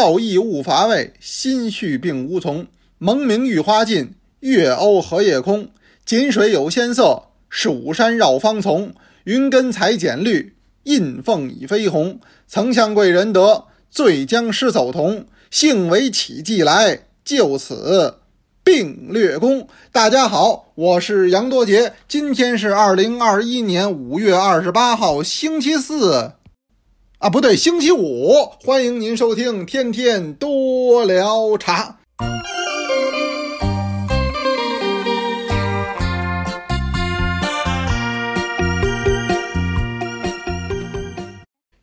道义勿乏味，心绪并无从。蒙明玉花尽，月鸥荷叶空。锦水有仙色，蜀山绕芳丛。云根才剪绿，印凤已飞红。曾向贵人得，醉将诗走同。幸为起计来，就此并略功。大家好，我是杨多杰，今天是二零二一年五月二十八号，星期四。啊，不对，星期五，欢迎您收听《天天多聊茶》。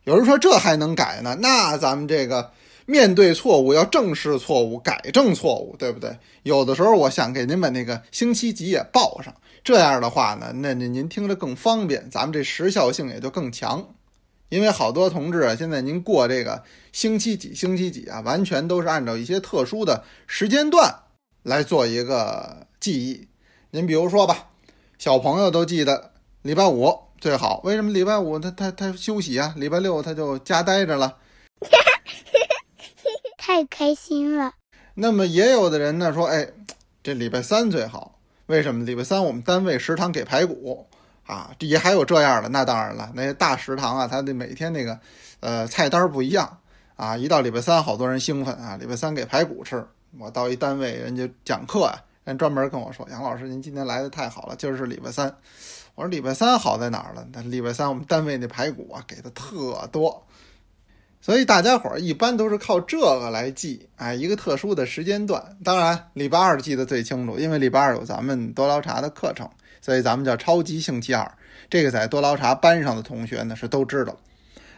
有人说这还能改呢？那咱们这个面对错误要正视错误，改正错误，对不对？有的时候我想给您把那个星期几也报上，这样的话呢，那那您听着更方便，咱们这时效性也就更强。因为好多同志啊，现在您过这个星期几、星期几啊，完全都是按照一些特殊的时间段来做一个记忆。您比如说吧，小朋友都记得礼拜五最好，为什么礼拜五他他他休息啊？礼拜六他就家待着了，太开心了。那么也有的人呢说，哎，这礼拜三最好，为什么？礼拜三我们单位食堂给排骨。啊，也还有这样的，那当然了，那些大食堂啊，它的每天那个，呃，菜单不一样啊。一到礼拜三，好多人兴奋啊，礼拜三给排骨吃。我到一单位，人家讲课啊，人专门跟我说：“杨老师，您今天来的太好了，今儿是礼拜三。”我说：“礼拜三好在哪儿了？那礼拜三我们单位那排骨啊，给的特多。”所以大家伙儿一般都是靠这个来记，哎，一个特殊的时间段。当然，礼拜二记得最清楚，因为礼拜二有咱们多捞茶的课程。所以咱们叫超级星期二，这个在多捞茶班上的同学呢是都知道，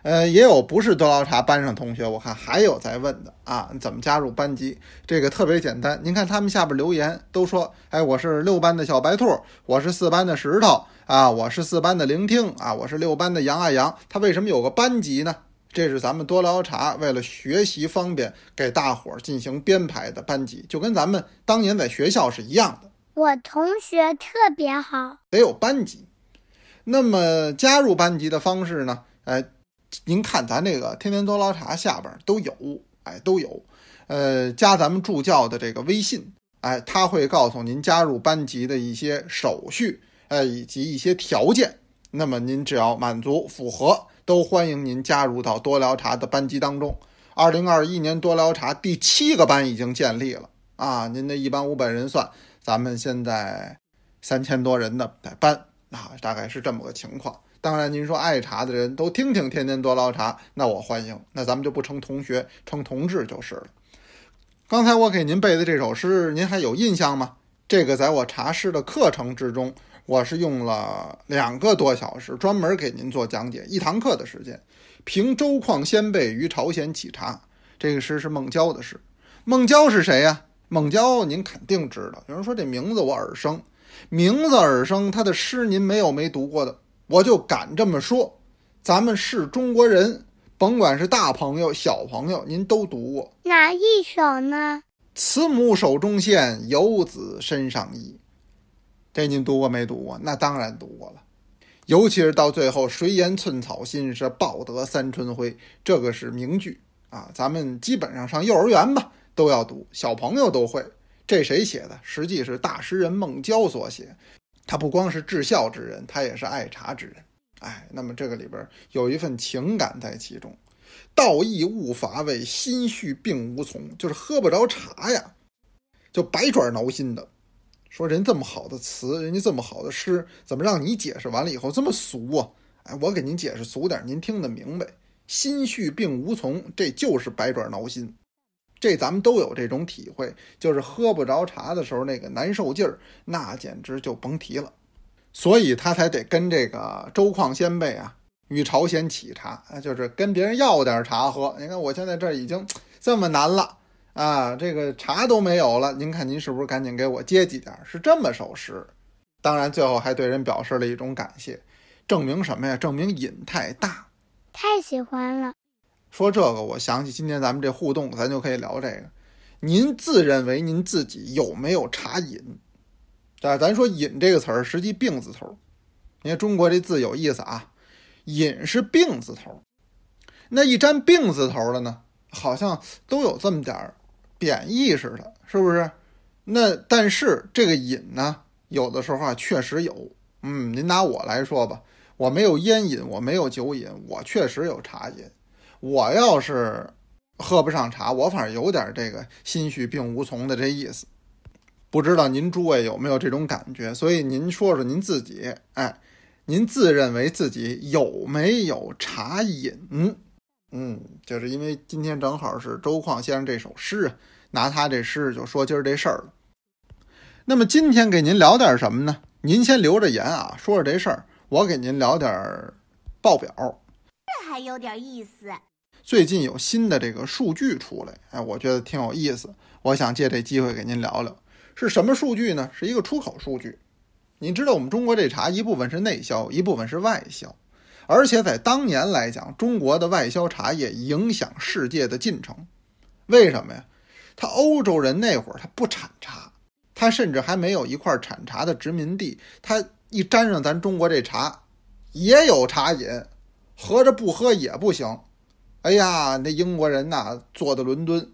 呃，也有不是多捞茶班上同学，我看还有在问的啊，怎么加入班级？这个特别简单，您看他们下边留言都说，哎，我是六班的小白兔，我是四班的石头啊，我是四班的聆听啊，我是六班的杨爱杨，他为什么有个班级呢？这是咱们多捞茶为了学习方便，给大伙儿进行编排的班级，就跟咱们当年在学校是一样的。我同学特别好，得有班级。那么加入班级的方式呢？哎，您看咱这个天天多捞茶下边都有，哎，都有。呃，加咱们助教的这个微信，哎，他会告诉您加入班级的一些手续，哎，以及一些条件。那么您只要满足符合，都欢迎您加入到多聊茶的班级当中。二零二一年多聊茶第七个班已经建立了啊！您的一班五百人算。咱们现在三千多人的班啊，大概是这么个情况。当然，您说爱茶的人都听听天天多捞茶，那我欢迎。那咱们就不称同学，称同志就是了。刚才我给您背的这首诗，您还有印象吗？这个在我茶师的课程之中，我是用了两个多小时专门给您做讲解，一堂课的时间。凭周况先辈于朝鲜起茶，这个诗是孟郊的诗。孟郊是谁呀？孟郊，您肯定知道。有人说这名字我耳生，名字耳生，他的诗您没有没读过的，我就敢这么说。咱们是中国人，甭管是大朋友小朋友，您都读过哪一首呢？慈母手中线，游子身上衣。这您读过没读过？那当然读过了。尤其是到最后“谁言寸草心，是报得三春晖”，这个是名句啊。咱们基本上上幼儿园吧。都要读，小朋友都会。这谁写的？实际是大诗人孟郊所写。他不光是至孝之人，他也是爱茶之人。哎，那么这个里边有一份情感在其中。道义勿乏味，心绪并无从，就是喝不着茶呀，就百爪挠心的。说人这么好的词，人家这么好的诗，怎么让你解释完了以后这么俗啊？哎，我给您解释俗点，您听得明白。心绪并无从，这就是百爪挠心。这咱们都有这种体会，就是喝不着茶的时候那个难受劲儿，那简直就甭提了。所以他才得跟这个周况先辈啊，与朝鲜乞茶啊，就是跟别人要点茶喝。你看我现在这已经这么难了啊，这个茶都没有了，您看您是不是赶紧给我接几点？是这么首诗。当然最后还对人表示了一种感谢，证明什么呀？证明瘾太大，太喜欢了。说这个，我想起今天咱们这互动，咱就可以聊这个。您自认为您自己有没有茶瘾？啊，咱说“瘾”这个词儿，实际病字头。你看中国这字有意思啊，“瘾”是病字头。那一沾病字头的呢，好像都有这么点儿贬义似的，是不是？那但是这个瘾呢，有的时候啊确实有。嗯，您拿我来说吧，我没有烟瘾，我没有酒瘾，我确实有茶瘾。我要是喝不上茶，我反正有点这个心绪病无从的这意思。不知道您诸位有没有这种感觉？所以您说说您自己，哎，您自认为自己有没有茶瘾？嗯，就是因为今天正好是周况先生这首诗啊，拿他这诗就说今儿这事儿了。那么今天给您聊点什么呢？您先留着言啊，说说这事儿，我给您聊点报表。这还有点意思。最近有新的这个数据出来，哎，我觉得挺有意思，我想借这机会给您聊聊。是什么数据呢？是一个出口数据。你知道我们中国这茶一部分是内销，一部分是外销，而且在当年来讲，中国的外销茶叶影响世界的进程。为什么呀？他欧洲人那会儿他不产茶，他甚至还没有一块产茶的殖民地，他一沾上咱中国这茶，也有茶瘾，合着不喝也不行。哎呀，那英国人呐，坐在伦敦，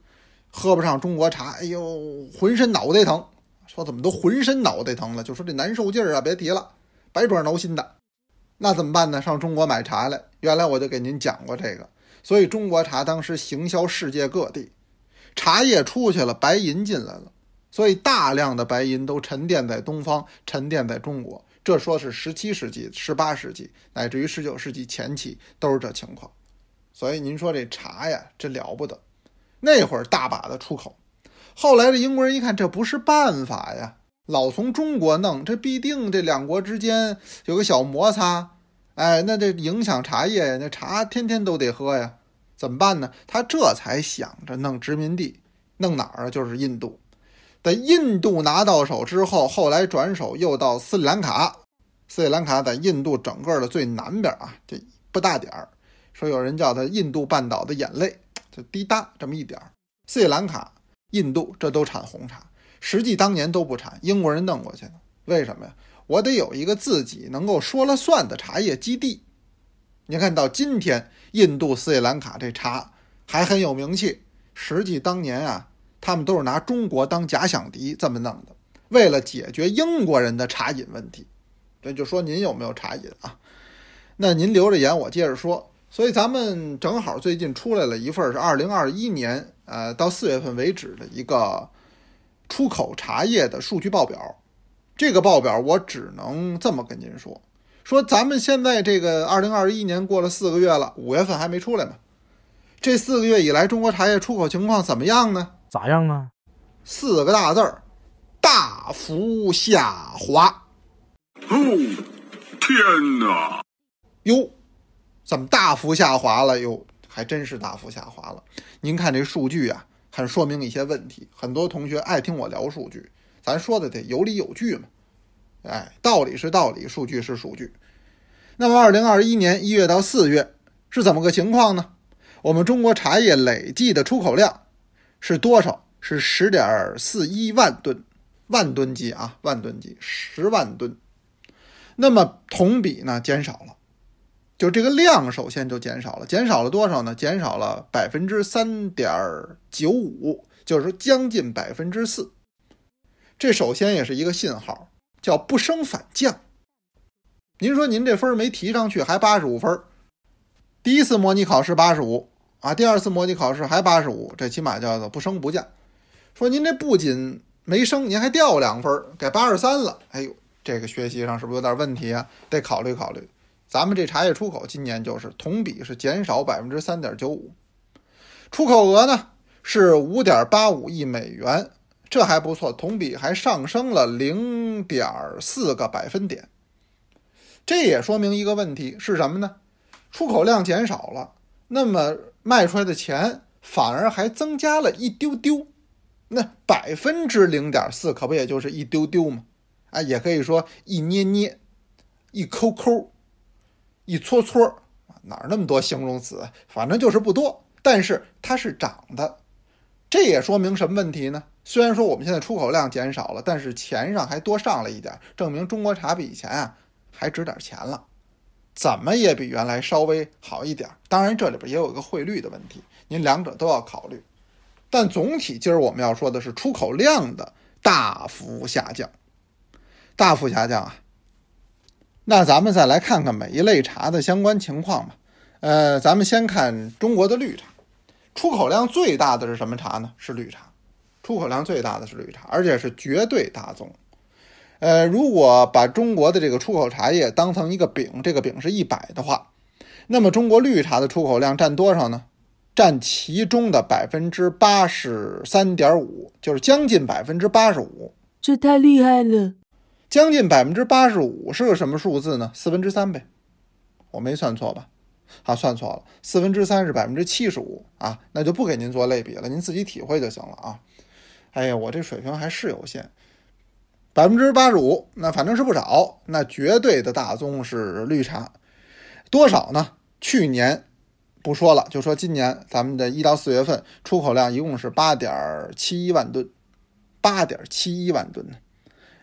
喝不上中国茶，哎呦，浑身脑袋疼。说怎么都浑身脑袋疼了，就说这难受劲儿啊，别提了，百爪挠心的。那怎么办呢？上中国买茶来。原来我就给您讲过这个，所以中国茶当时行销世界各地，茶叶出去了，白银进来了，所以大量的白银都沉淀在东方，沉淀在中国。这说是十七世纪、十八世纪，乃至于十九世纪前期都是这情况。所以您说这茶呀，这了不得，那会儿大把的出口。后来这英国人一看，这不是办法呀，老从中国弄，这必定这两国之间有个小摩擦，哎，那这影响茶叶呀，那茶天天都得喝呀，怎么办呢？他这才想着弄殖民地，弄哪儿啊？就是印度。在印度拿到手之后，后来转手又到斯里兰卡，斯里兰卡在印度整个的最南边啊，这不大点儿，说有人叫它印度半岛的眼泪，就滴答这么一点儿，斯里兰卡。印度这都产红茶，实际当年都不产，英国人弄过去的。为什么呀？我得有一个自己能够说了算的茶叶基地。你看到今天，印度斯里兰卡这茶还很有名气。实际当年啊，他们都是拿中国当假想敌这么弄的，为了解决英国人的茶饮问题。这就说您有没有茶饮啊？那您留着言，我接着说。所以咱们正好最近出来了一份是二零二一年。呃，到四月份为止的一个出口茶叶的数据报表，这个报表我只能这么跟您说：说咱们现在这个二零二一年过了四个月了，五月份还没出来呢。这四个月以来，中国茶叶出口情况怎么样呢？咋样啊？四个大字儿：大幅下滑。哦，天哪！哟，怎么大幅下滑了？哟，还真是大幅下滑了。您看这数据啊，很说明一些问题。很多同学爱听我聊数据，咱说的得有理有据嘛。哎，道理是道理，数据是数据。那么，二零二一年一月到四月是怎么个情况呢？我们中国茶叶累计的出口量是多少？是十点四一万吨，万吨级啊，万吨级，十万吨。那么同比呢，减少了。就这个量，首先就减少了，减少了多少呢？减少了百分之三点九五，就是说将近百分之四。这首先也是一个信号，叫不升反降。您说您这分没提上去，还八十五分，第一次模拟考试八十五啊，第二次模拟考试还八十五，这起码叫做不升不降。说您这不仅没升，您还掉两分，改八十三了。哎呦，这个学习上是不是有点问题啊？得考虑考虑。咱们这茶叶出口今年就是同比是减少百分之三点九五，出口额呢是五点八五亿美元，这还不错，同比还上升了零点四个百分点。这也说明一个问题是什么呢？出口量减少了，那么卖出来的钱反而还增加了一丢丢，那百分之零点四可不也就是一丢丢吗？啊，也可以说一捏捏，一抠抠。一撮撮，哪儿那么多形容词？反正就是不多，但是它是涨的，这也说明什么问题呢？虽然说我们现在出口量减少了，但是钱上还多上了一点，证明中国茶比以前啊还值点钱了。怎么也比原来稍微好一点。当然，这里边也有一个汇率的问题，您两者都要考虑。但总体今儿我们要说的是出口量的大幅下降，大幅下降啊。那咱们再来看看每一类茶的相关情况吧。呃，咱们先看中国的绿茶，出口量最大的是什么茶呢？是绿茶，出口量最大的是绿茶，而且是绝对大宗。呃，如果把中国的这个出口茶叶当成一个饼，这个饼是一百的话，那么中国绿茶的出口量占多少呢？占其中的百分之八十三点五，就是将近百分之八十五。这太厉害了！将近百分之八十五是个什么数字呢？四分之三呗，我没算错吧？啊，算错了，四分之三是百分之七十五啊，那就不给您做类比了，您自己体会就行了啊。哎呀，我这水平还是有限。百分之八十五，那反正是不少。那绝对的大宗是绿茶，多少呢？去年不说了，就说今年咱们的一到四月份出口量一共是八点七一万吨，八点七一万吨呢。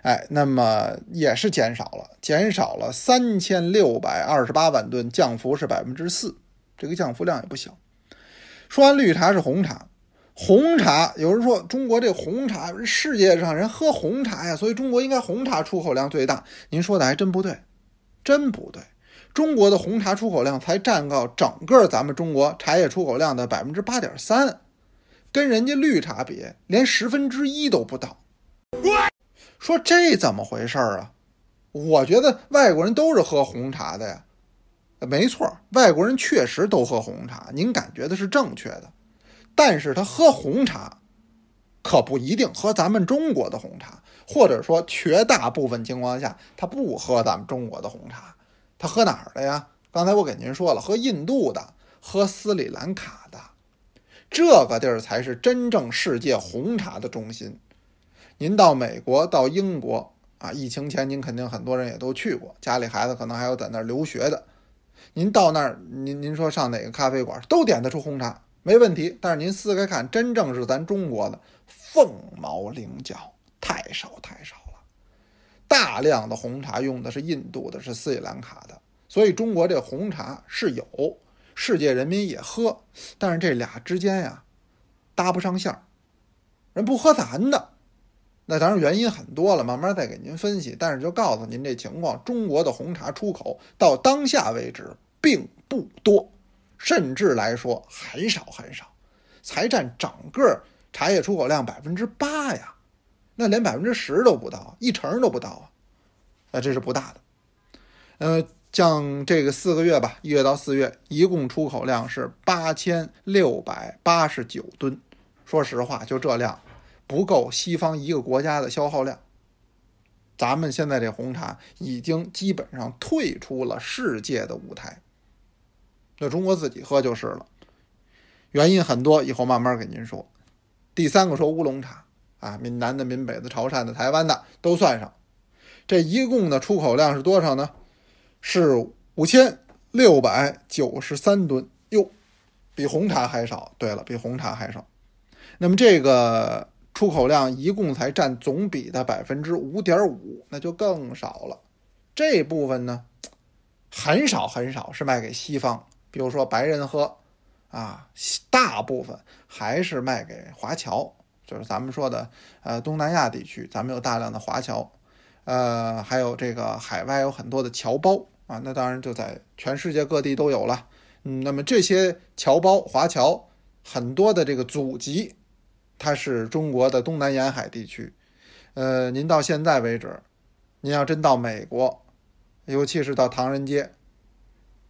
哎，那么也是减少了，减少了三千六百二十八万吨，降幅是百分之四，这个降幅量也不小。说完绿茶是红茶。红茶，有人说中国这红茶，世界上人喝红茶呀，所以中国应该红茶出口量最大。您说的还真不对，真不对。中国的红茶出口量才占到整个咱们中国茶叶出口量的百分之八点三，跟人家绿茶比，连十分之一都不到。说这怎么回事啊？我觉得外国人都是喝红茶的呀，没错，外国人确实都喝红茶，您感觉的是正确的。但是他喝红茶，可不一定喝咱们中国的红茶，或者说绝大部分情况下他不喝咱们中国的红茶，他喝哪儿的呀？刚才我给您说了，喝印度的，喝斯里兰卡的，这个地儿才是真正世界红茶的中心。您到美国、到英国啊，疫情前您肯定很多人也都去过，家里孩子可能还有在那儿留学的，您到那儿，您您说上哪个咖啡馆都点得出红茶。没问题，但是您撕开看，真正是咱中国的凤毛麟角，太少太少了。大量的红茶用的是印度的，是斯里兰卡的，所以中国这红茶是有，世界人民也喝，但是这俩之间呀搭不上线儿，人不喝咱的。那当然原因很多了，慢慢再给您分析。但是就告诉您这情况，中国的红茶出口到当下为止并不多。甚至来说很少很少，才占整个茶叶出口量百分之八呀，那连百分之十都不到，一成都不到啊，那这是不大的。呃，像这个四个月吧，一月到四月，一共出口量是八千六百八十九吨。说实话，就这量不够西方一个国家的消耗量。咱们现在这红茶已经基本上退出了世界的舞台。那中国自己喝就是了，原因很多，以后慢慢给您说。第三个说乌龙茶啊，闽南的、闽北的、潮汕的、台湾的都算上，这一共的出口量是多少呢？是五千六百九十三吨，哟，比红茶还少。对了，比红茶还少。那么这个出口量一共才占总比的百分之五点五，那就更少了。这部分呢，很少很少是卖给西方。比如说白人喝，啊，大部分还是卖给华侨，就是咱们说的呃东南亚地区，咱们有大量的华侨，呃，还有这个海外有很多的侨胞啊，那当然就在全世界各地都有了。嗯，那么这些侨胞、华侨很多的这个祖籍，它是中国的东南沿海地区。呃，您到现在为止，您要真到美国，尤其是到唐人街，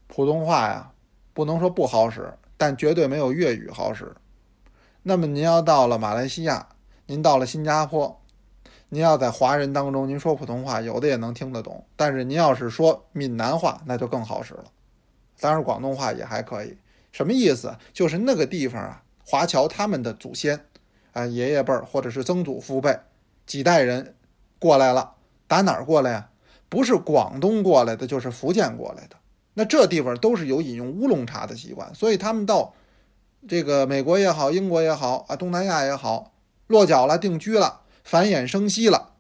普通话呀。不能说不好使，但绝对没有粤语好使。那么您要到了马来西亚，您到了新加坡，您要在华人当中您说普通话，有的也能听得懂。但是您要是说闽南话，那就更好使了。当然广东话也还可以。什么意思？就是那个地方啊，华侨他们的祖先啊，爷爷辈儿或者是曾祖父辈几代人过来了，打哪儿过来呀？不是广东过来的，就是福建过来的。那这地方都是有饮用乌龙茶的习惯，所以他们到这个美国也好，英国也好啊，东南亚也好，落脚了、定居了、繁衍生息了，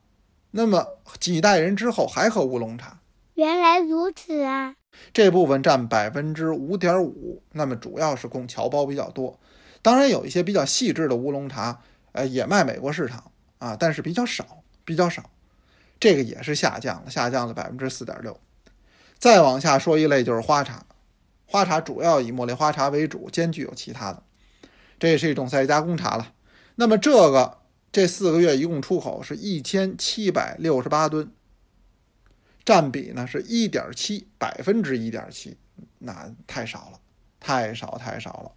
那么几代人之后还喝乌龙茶。原来如此啊！这部分占百分之五点五。那么主要是供侨胞比较多，当然有一些比较细致的乌龙茶，呃，也卖美国市场啊，但是比较少，比较少。这个也是下降了，下降了百分之四点六。再往下说一类就是花茶，花茶主要以茉莉花茶为主，兼具有其他的。这也是一种再加工茶了。那么这个这四个月一共出口是一千七百六十八吨，占比呢是一点七百分之一点七，那太少了，太少太少了。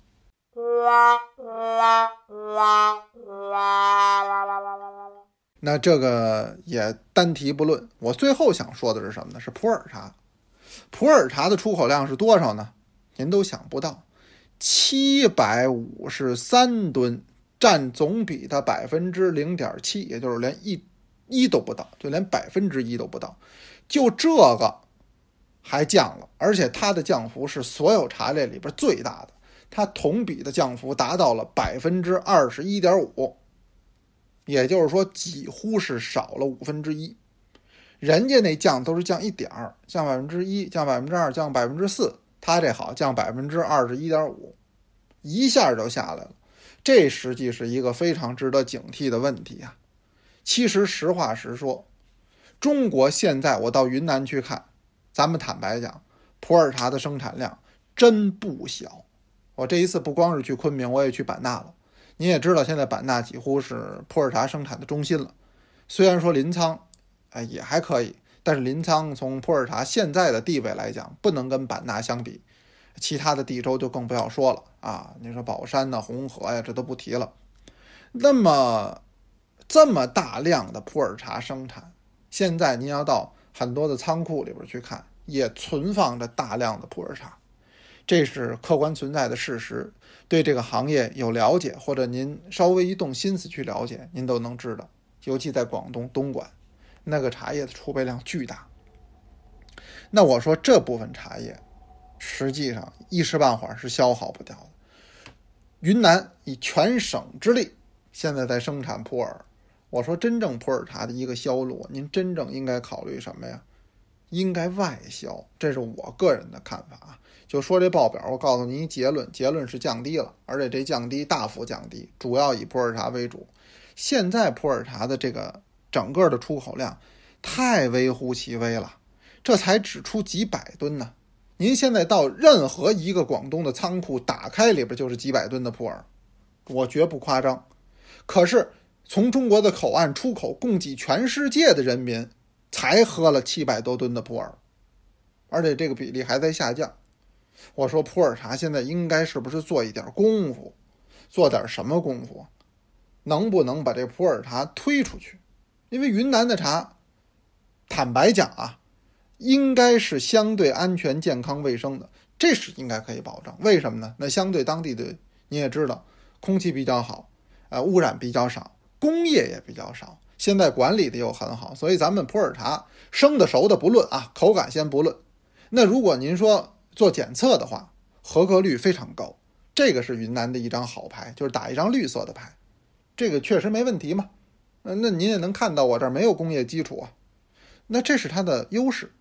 那这个也单提不论。我最后想说的是什么呢？是普洱茶。普洱茶的出口量是多少呢？您都想不到，七百五十三吨，占总比的百分之零点七，也就是连一一都不到，就连百分之一都不到。就这个还降了，而且它的降幅是所有茶类里边最大的，它同比的降幅达到了百分之二十一点五。也就是说，几乎是少了五分之一。人家那降都是降一点儿，降百分之一，降百分之二，降百分之四。他这好，降百分之二十一点五，一下就下来了。这实际是一个非常值得警惕的问题呀。其实实话实说，中国现在我到云南去看，咱们坦白讲，普洱茶的生产量真不小。我这一次不光是去昆明，我也去版纳了。你也知道，现在版纳几乎是普洱茶生产的中心了。虽然说临沧，哎也还可以，但是临沧从普洱茶现在的地位来讲，不能跟版纳相比。其他的地州就更不要说了啊！你说宝山呐、红河呀，这都不提了。那么这么大量的普洱茶生产，现在您要到很多的仓库里边去看，也存放着大量的普洱茶，这是客观存在的事实。对这个行业有了解，或者您稍微一动心思去了解，您都能知道。尤其在广东东莞，那个茶叶的储备量巨大。那我说这部分茶叶，实际上一时半会儿是消耗不掉的。云南以全省之力，现在在生产普洱。我说真正普洱茶的一个销路，您真正应该考虑什么呀？应该外销，这是我个人的看法啊。就说这报表，我告诉您结论，结论是降低了，而且这降低大幅降低，主要以普洱茶为主。现在普洱茶的这个整个的出口量太微乎其微了，这才只出几百吨呢。您现在到任何一个广东的仓库打开，里边就是几百吨的普洱，我绝不夸张。可是从中国的口岸出口，供给全世界的人民，才喝了七百多吨的普洱，而且这个比例还在下降。我说普洱茶现在应该是不是做一点功夫，做点什么功夫？能不能把这普洱茶推出去？因为云南的茶，坦白讲啊，应该是相对安全、健康、卫生的，这是应该可以保证。为什么呢？那相对当地的你也知道，空气比较好，呃，污染比较少，工业也比较少，现在管理的又很好，所以咱们普洱茶生的熟的不论啊，口感先不论。那如果您说，做检测的话，合格率非常高，这个是云南的一张好牌，就是打一张绿色的牌，这个确实没问题嘛。那您也能看到我这儿没有工业基础啊，那这是它的优势。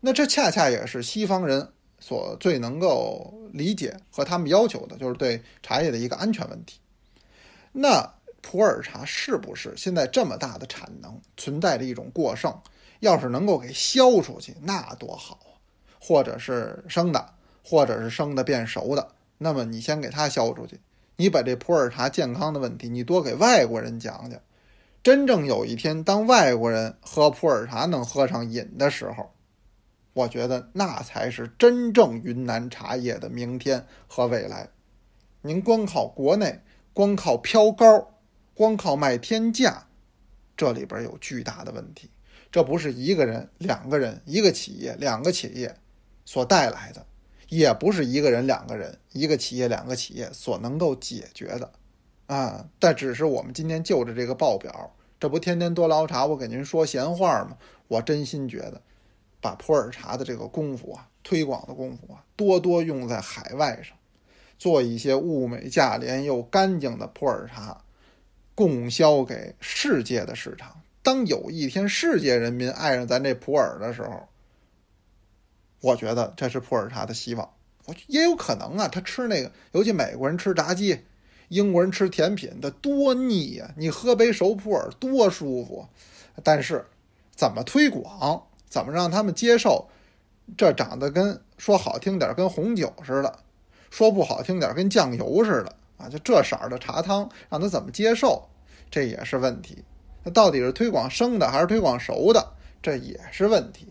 那这恰恰也是西方人所最能够理解和他们要求的，就是对茶叶的一个安全问题。那普洱茶是不是现在这么大的产能存在着一种过剩？要是能够给销出去，那多好！或者是生的，或者是生的变熟的，那么你先给它销出去，你把这普洱茶健康的问题，你多给外国人讲讲。真正有一天，当外国人喝普洱茶能喝上瘾的时候，我觉得那才是真正云南茶叶的明天和未来。您光靠国内，光靠飘高，光靠卖天价，这里边有巨大的问题。这不是一个人、两个人、一个企业、两个企业。所带来的，也不是一个人、两个人、一个企业、两个企业所能够解决的，啊！但只是我们今天就着这个报表，这不天天多捞茶，我给您说闲话吗？我真心觉得，把普洱茶的这个功夫啊，推广的功夫啊，多多用在海外上，做一些物美价廉又干净的普洱茶，供销给世界的市场。当有一天世界人民爱上咱这普洱的时候，我觉得这是普洱茶的希望。我也有可能啊，他吃那个，尤其美国人吃炸鸡，英国人吃甜品，的多腻呀！你喝杯熟普洱多舒服。但是怎么推广，怎么让他们接受？这长得跟说好听点跟红酒似的，说不好听点跟酱油似的啊！就这色儿的茶汤，让他怎么接受？这也是问题。那到底是推广生的还是推广熟的？这也是问题。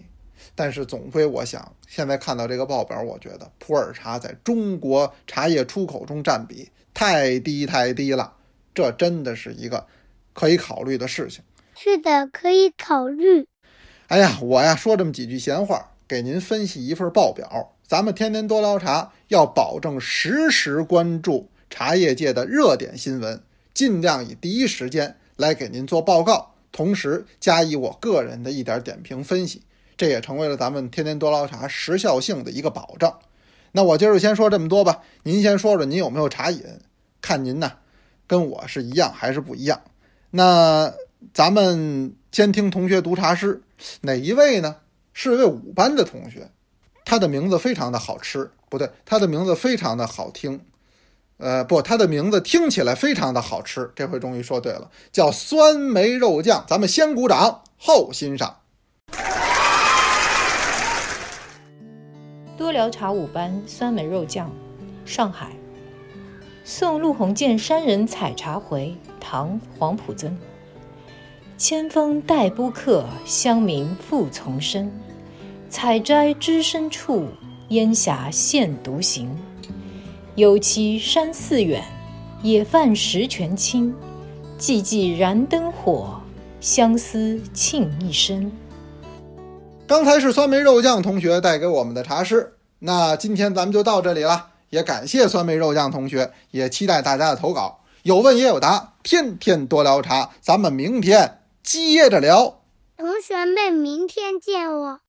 但是总归，我想现在看到这个报表，我觉得普洱茶在中国茶叶出口中占比太低太低了，这真的是一个可以考虑的事情。是的，可以考虑。哎呀，我呀说这么几句闲话，给您分析一份报表。咱们天天多聊茶，要保证实时关注茶叶界的热点新闻，尽量以第一时间来给您做报告，同时加以我个人的一点点评分析。这也成为了咱们天天多捞茶时效性的一个保障。那我今儿就先说这么多吧。您先说说您有没有茶瘾？看您呢，跟我是一样还是不一样？那咱们先听同学读茶诗，哪一位呢？是位五班的同学，他的名字非常的好吃，不对，他的名字非常的好听。呃，不，它的名字听起来非常的好吃。这回终于说对了，叫酸梅肉酱。咱们先鼓掌，后欣赏。多聊茶五班酸梅肉酱，上海。送陆鸿渐山人采茶回，唐·黄埔曾。千峰带不客，乡民复丛生。采摘知深处，烟霞现独行。有其山寺远，野饭石泉清。寂寂燃灯火，相思沁一身。刚才是酸梅肉酱同学带给我们的茶诗，那今天咱们就到这里了，也感谢酸梅肉酱同学，也期待大家的投稿，有问也有答，天天多聊茶，咱们明天接着聊。同学们，明天见哦。